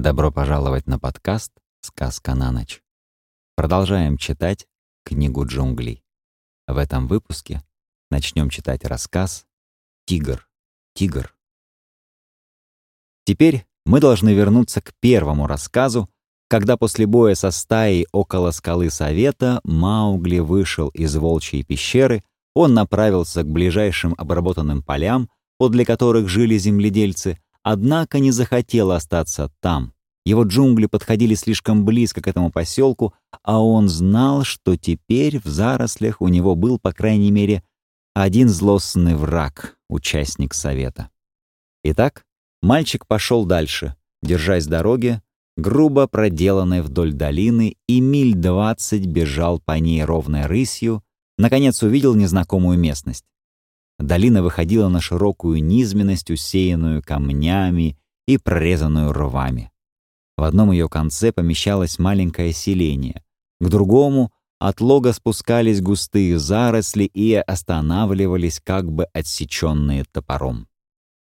Добро пожаловать на подкаст «Сказка на ночь». Продолжаем читать книгу джунглей. В этом выпуске начнем читать рассказ «Тигр, тигр». Теперь мы должны вернуться к первому рассказу, когда после боя со стаей около скалы Совета Маугли вышел из волчьей пещеры, он направился к ближайшим обработанным полям, подле которых жили земледельцы, однако не захотел остаться там. Его джунгли подходили слишком близко к этому поселку, а он знал, что теперь в зарослях у него был, по крайней мере, один злостный враг, участник совета. Итак, мальчик пошел дальше, держась дороги, грубо проделанной вдоль долины, и миль двадцать бежал по ней ровной рысью, наконец увидел незнакомую местность. Долина выходила на широкую низменность, усеянную камнями и прорезанную рвами. В одном ее конце помещалось маленькое селение, к другому от лога спускались густые заросли и останавливались как бы отсеченные топором.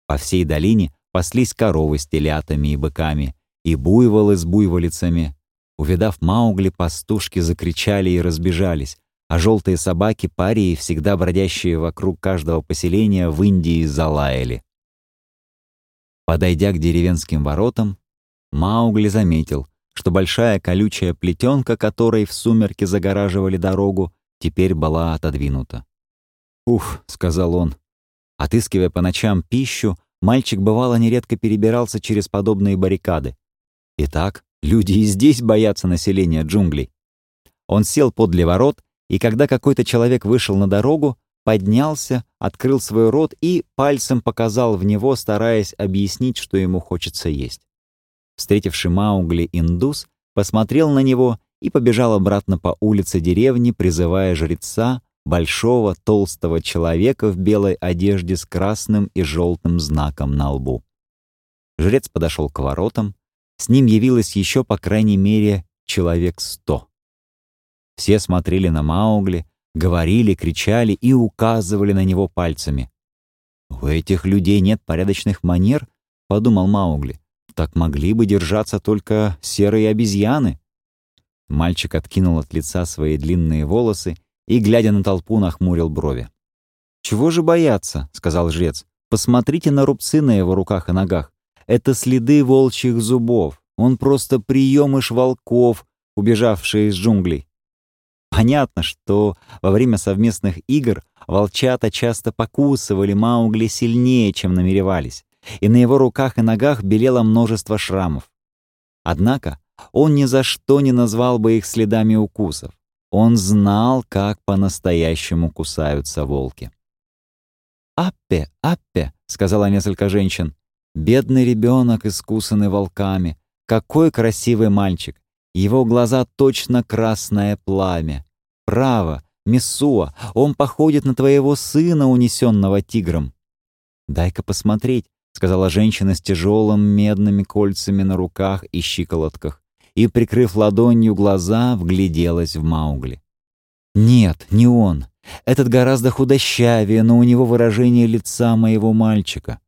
По всей долине паслись коровы с телятами и быками, и буйволы с буйволицами. Увидав Маугли, пастушки закричали и разбежались, а желтые собаки парии, всегда бродящие вокруг каждого поселения, в Индии залаяли. Подойдя к деревенским воротам, Маугли заметил, что большая колючая плетенка, которой в сумерки загораживали дорогу, теперь была отодвинута. «Уф», — сказал он. Отыскивая по ночам пищу, мальчик бывало нередко перебирался через подобные баррикады. Итак, люди и здесь боятся населения джунглей. Он сел подле ворот и когда какой-то человек вышел на дорогу, поднялся, открыл свой рот и пальцем показал в него, стараясь объяснить, что ему хочется есть. Встретивший Маугли индус посмотрел на него и побежал обратно по улице деревни, призывая жреца, большого толстого человека в белой одежде с красным и желтым знаком на лбу. Жрец подошел к воротам, с ним явилось еще, по крайней мере, человек сто. Все смотрели на Маугли, говорили, кричали и указывали на него пальцами. «У этих людей нет порядочных манер», — подумал Маугли. «Так могли бы держаться только серые обезьяны». Мальчик откинул от лица свои длинные волосы и, глядя на толпу, нахмурил брови. «Чего же бояться?» — сказал жрец. «Посмотрите на рубцы на его руках и ногах. Это следы волчьих зубов. Он просто приемыш волков, убежавшие из джунглей. Понятно, что во время совместных игр волчата часто покусывали Маугли сильнее, чем намеревались, и на его руках и ногах белело множество шрамов. Однако он ни за что не назвал бы их следами укусов. Он знал, как по-настоящему кусаются волки. «Аппе, Аппе», — сказала несколько женщин, — «бедный ребенок, искусанный волками. Какой красивый мальчик! Его глаза точно красное пламя. Право, Мессуа, он походит на твоего сына, унесенного тигром. Дай-ка посмотреть, сказала женщина с тяжелым медными кольцами на руках и щиколотках, и, прикрыв ладонью глаза, вгляделась в Маугли. Нет, не он. Этот гораздо худощавее, но у него выражение лица моего мальчика.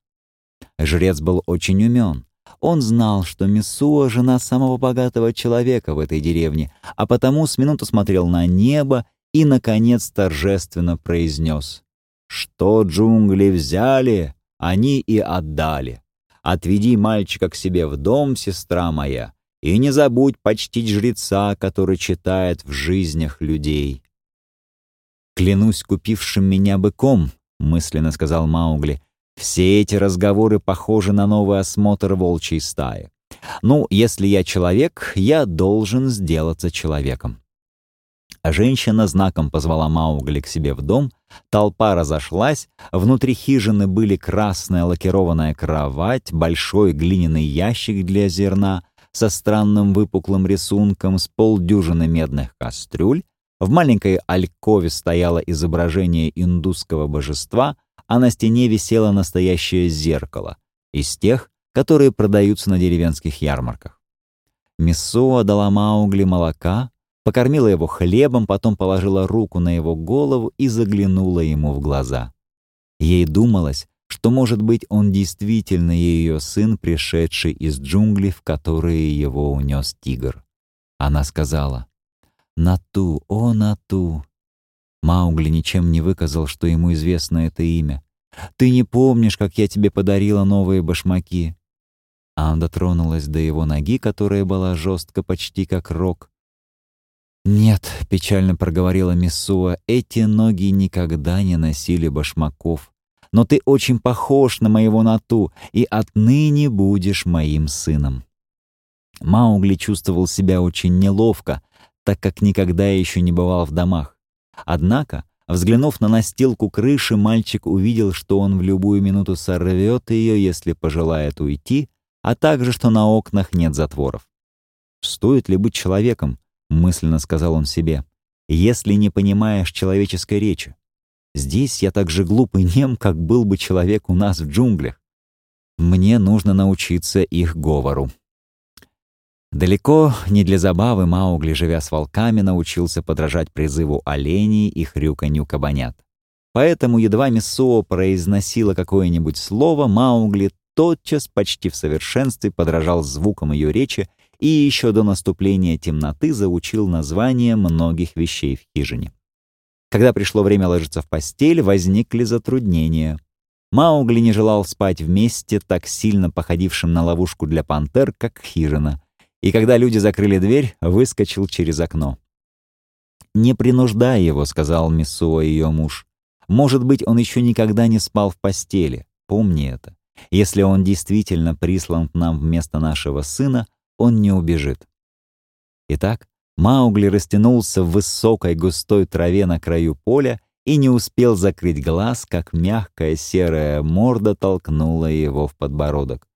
Жрец был очень умен. Он знал, что Мессуа — жена самого богатого человека в этой деревне, а потому с минуту смотрел на небо и, наконец, торжественно произнес. «Что джунгли взяли, они и отдали. Отведи мальчика к себе в дом, сестра моя, и не забудь почтить жреца, который читает в жизнях людей». «Клянусь купившим меня быком», — мысленно сказал Маугли, все эти разговоры похожи на новый осмотр волчьей стаи. Ну, если я человек, я должен сделаться человеком. Женщина знаком позвала Маугли к себе в дом, толпа разошлась, внутри хижины были красная лакированная кровать, большой глиняный ящик для зерна со странным выпуклым рисунком с полдюжины медных кастрюль, в маленькой алькове стояло изображение индусского божества — а на стене висело настоящее зеркало, из тех, которые продаются на деревенских ярмарках. Миссуа дала Маугли молока, покормила его хлебом, потом положила руку на его голову и заглянула ему в глаза. Ей думалось, что, может быть, он действительно ее сын, пришедший из джунглей, в которые его унес тигр. Она сказала, «Нату, о, Нату!» Маугли ничем не выказал, что ему известно это имя. «Ты не помнишь, как я тебе подарила новые башмаки?» Она дотронулась до его ноги, которая была жестко, почти как рог. «Нет», — печально проговорила Миссуа, — «эти ноги никогда не носили башмаков. Но ты очень похож на моего Нату, и отныне будешь моим сыном». Маугли чувствовал себя очень неловко, так как никогда еще не бывал в домах. Однако, взглянув на настилку крыши, мальчик увидел, что он в любую минуту сорвет ее, если пожелает уйти, а также, что на окнах нет затворов. «Стоит ли быть человеком?» — мысленно сказал он себе, «если не понимаешь человеческой речи. Здесь я так же глуп и нем, как был бы человек у нас в джунглях. Мне нужно научиться их говору». Далеко не для забавы Маугли, живя с волками, научился подражать призыву оленей и хрюканью кабанят. Поэтому едва Миссуо произносила какое-нибудь слово, Маугли тотчас почти в совершенстве подражал звукам ее речи и еще до наступления темноты заучил названия многих вещей в хижине. Когда пришло время ложиться в постель, возникли затруднения. Маугли не желал спать вместе, так сильно походившим на ловушку для пантер, как хижина, и когда люди закрыли дверь, выскочил через окно. «Не принуждай его», — сказал Миссуа ее муж. «Может быть, он еще никогда не спал в постели. Помни это. Если он действительно прислан к нам вместо нашего сына, он не убежит. Итак, Маугли растянулся в высокой густой траве на краю поля и не успел закрыть глаз, как мягкая серая морда толкнула его в подбородок.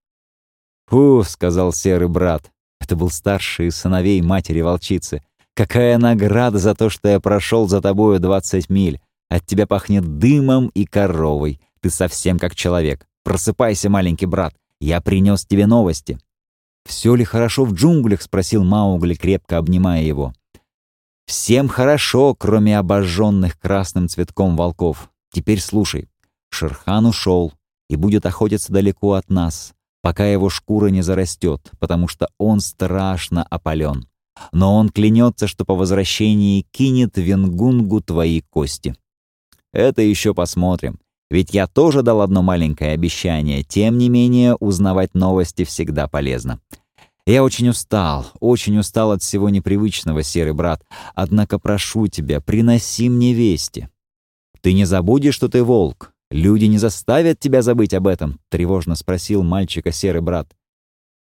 «Фу», — сказал серый брат, — это был старший сыновей матери-волчицы. «Какая награда за то, что я прошел за тобою двадцать миль! От тебя пахнет дымом и коровой. Ты совсем как человек. Просыпайся, маленький брат, я принес тебе новости». «Все ли хорошо в джунглях?» — спросил Маугли, крепко обнимая его. «Всем хорошо, кроме обожженных красным цветком волков. Теперь слушай. Шерхан ушел и будет охотиться далеко от нас, пока его шкура не зарастет, потому что он страшно опален. Но он клянется, что по возвращении кинет Венгунгу твои кости. Это еще посмотрим. Ведь я тоже дал одно маленькое обещание, тем не менее узнавать новости всегда полезно. Я очень устал, очень устал от всего непривычного, серый брат, однако прошу тебя, приноси мне вести. Ты не забудешь, что ты волк? Люди не заставят тебя забыть об этом, тревожно спросил мальчика серый брат.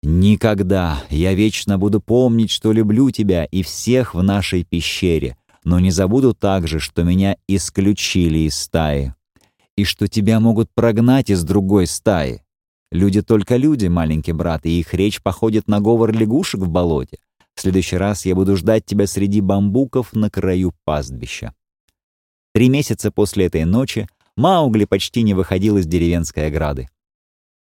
Никогда. Я вечно буду помнить, что люблю тебя и всех в нашей пещере, но не забуду также, что меня исключили из стаи и что тебя могут прогнать из другой стаи. Люди только люди, маленький брат, и их речь походит на говор лягушек в болоте. В следующий раз я буду ждать тебя среди бамбуков на краю пастбища. Три месяца после этой ночи Маугли почти не выходил из деревенской ограды.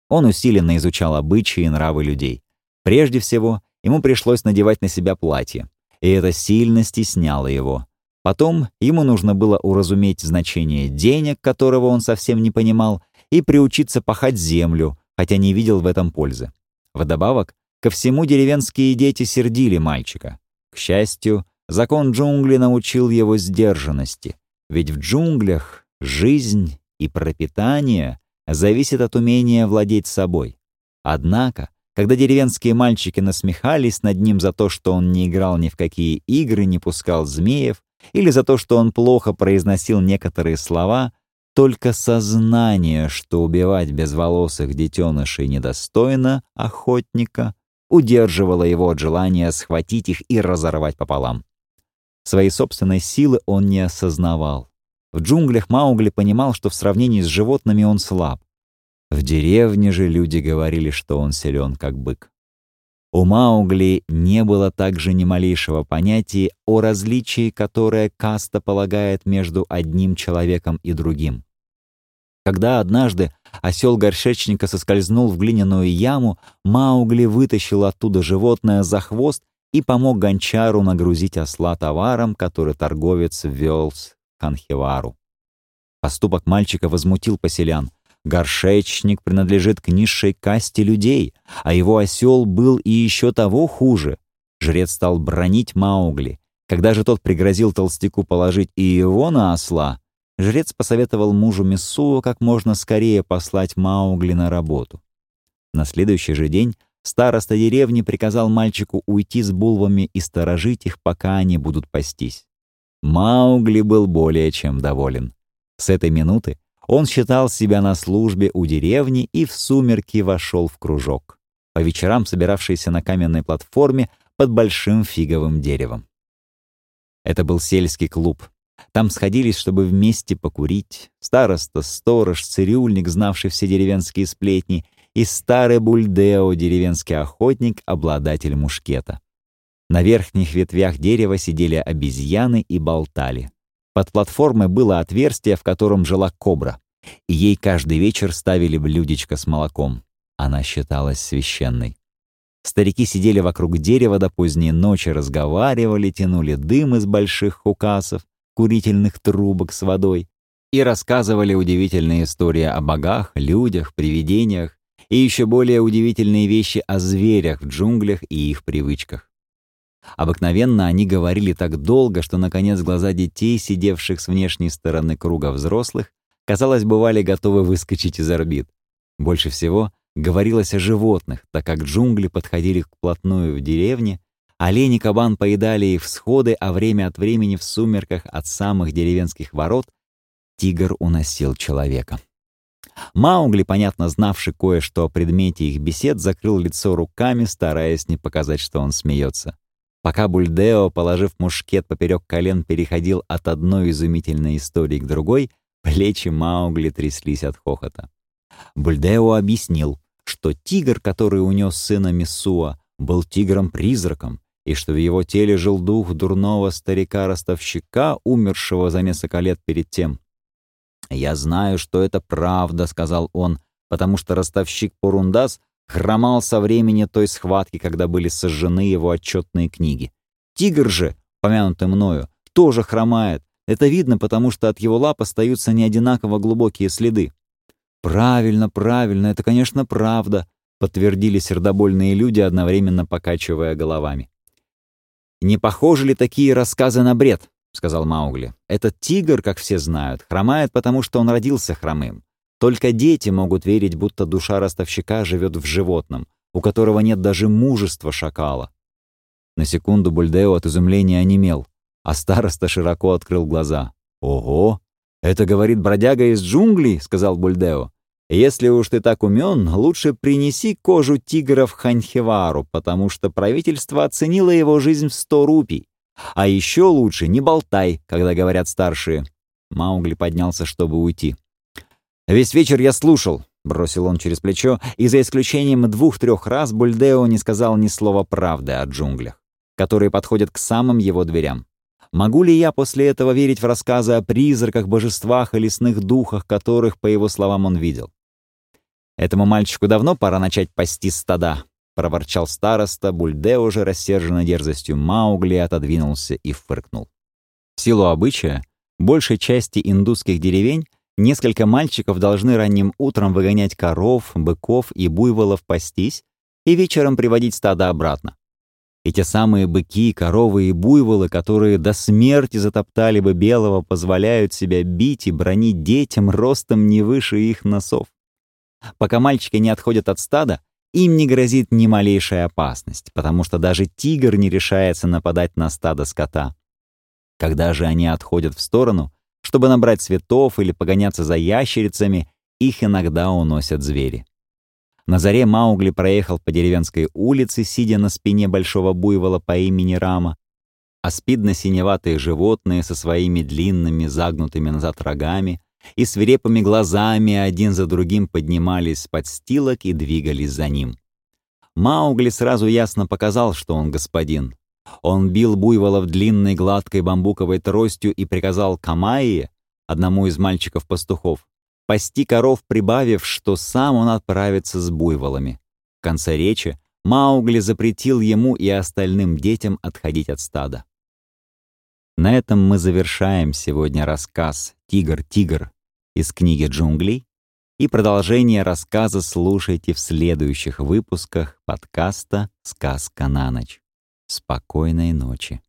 Он усиленно изучал обычаи и нравы людей. Прежде всего, ему пришлось надевать на себя платье, и это сильно стесняло его. Потом ему нужно было уразуметь значение денег, которого он совсем не понимал, и приучиться пахать землю, хотя не видел в этом пользы. Вдобавок, ко всему деревенские дети сердили мальчика. К счастью, закон джунглей научил его сдержанности, ведь в джунглях жизнь и пропитание зависят от умения владеть собой. Однако, когда деревенские мальчики насмехались над ним за то, что он не играл ни в какие игры, не пускал змеев, или за то, что он плохо произносил некоторые слова, только сознание, что убивать безволосых детенышей недостойно охотника, удерживало его от желания схватить их и разорвать пополам. Своей собственной силы он не осознавал. В джунглях Маугли понимал, что в сравнении с животными он слаб. В деревне же люди говорили, что он силен, как бык. У Маугли не было также ни малейшего понятия о различии, которое каста полагает между одним человеком и другим. Когда однажды осел горшечника соскользнул в глиняную яму, Маугли вытащил оттуда животное за хвост и помог гончару нагрузить осла товаром, который торговец вел с Канхевару. Поступок мальчика возмутил поселян. Горшечник принадлежит к низшей касте людей, а его осел был и еще того хуже. Жрец стал бронить Маугли. Когда же тот пригрозил толстяку положить и его на осла, жрец посоветовал мужу Мессуа как можно скорее послать Маугли на работу. На следующий же день староста деревни приказал мальчику уйти с булвами и сторожить их, пока они будут пастись. Маугли был более чем доволен. С этой минуты он считал себя на службе у деревни и в сумерки вошел в кружок, по вечерам собиравшийся на каменной платформе под большим фиговым деревом. Это был сельский клуб. Там сходились, чтобы вместе покурить. Староста, сторож, цирюльник, знавший все деревенские сплетни, и старый бульдео, деревенский охотник, обладатель мушкета. На верхних ветвях дерева сидели обезьяны и болтали. Под платформой было отверстие, в котором жила кобра, и ей каждый вечер ставили блюдечко с молоком. Она считалась священной. Старики сидели вокруг дерева до поздней ночи, разговаривали, тянули дым из больших хукасов, курительных трубок с водой и рассказывали удивительные истории о богах, людях, привидениях и еще более удивительные вещи о зверях в джунглях и их привычках. Обыкновенно они говорили так долго, что, наконец, глаза детей, сидевших с внешней стороны круга взрослых, казалось, бывали готовы выскочить из орбит. Больше всего говорилось о животных, так как джунгли подходили вплотную в деревне, олень и кабан поедали их всходы, а время от времени в сумерках от самых деревенских ворот тигр уносил человека. Маугли, понятно знавший кое-что о предмете их бесед, закрыл лицо руками, стараясь не показать, что он смеется. Пока Бульдео, положив мушкет поперек колен, переходил от одной изумительной истории к другой, плечи Маугли тряслись от хохота. Бульдео объяснил, что тигр, который унес сына Миссуа, был тигром-призраком, и что в его теле жил дух дурного старика-ростовщика, умершего за несколько лет перед тем. «Я знаю, что это правда», — сказал он, потому что ростовщик Пурундас хромал со времени той схватки, когда были сожжены его отчетные книги. Тигр же, помянутый мною, тоже хромает. Это видно, потому что от его лап остаются неодинаково глубокие следы. «Правильно, правильно, это, конечно, правда», — подтвердили сердобольные люди, одновременно покачивая головами. «Не похожи ли такие рассказы на бред?» — сказал Маугли. «Этот тигр, как все знают, хромает, потому что он родился хромым. Только дети могут верить, будто душа ростовщика живет в животном, у которого нет даже мужества шакала. На секунду Бульдео от изумления онемел, а староста широко открыл глаза. «Ого! Это говорит бродяга из джунглей», — сказал Бульдео. «Если уж ты так умен, лучше принеси кожу тигра в Ханхевару, потому что правительство оценило его жизнь в сто рупий. А еще лучше не болтай, когда говорят старшие». Маугли поднялся, чтобы уйти. «Весь вечер я слушал», — бросил он через плечо, и за исключением двух-трех раз Бульдео не сказал ни слова правды о джунглях, которые подходят к самым его дверям. Могу ли я после этого верить в рассказы о призраках, божествах и лесных духах, которых, по его словам, он видел? «Этому мальчику давно пора начать пасти стада», — проворчал староста, Бульдео же, рассерженной дерзостью Маугли, отодвинулся и фыркнул. В силу обычая, большей части индусских деревень Несколько мальчиков должны ранним утром выгонять коров, быков и буйволов пастись и вечером приводить стадо обратно. И те самые быки, коровы и буйволы, которые до смерти затоптали бы белого, позволяют себя бить и бронить детям ростом не выше их носов. Пока мальчики не отходят от стада, им не грозит ни малейшая опасность, потому что даже тигр не решается нападать на стадо скота. Когда же они отходят в сторону — чтобы набрать цветов или погоняться за ящерицами, их иногда уносят звери. На заре Маугли проехал по деревенской улице, сидя на спине большого буйвола по имени Рама, а спидно-синеватые животные со своими длинными загнутыми назад рогами и свирепыми глазами один за другим поднимались с подстилок и двигались за ним. Маугли сразу ясно показал, что он господин. Он бил буйволов длинной гладкой бамбуковой тростью и приказал Камайе, одному из мальчиков-пастухов, пасти коров, прибавив, что сам он отправится с буйволами. В конце речи Маугли запретил ему и остальным детям отходить от стада. На этом мы завершаем сегодня рассказ «Тигр, тигр» из книги «Джунглей». И продолжение рассказа слушайте в следующих выпусках подкаста «Сказка на ночь». Спокойной ночи.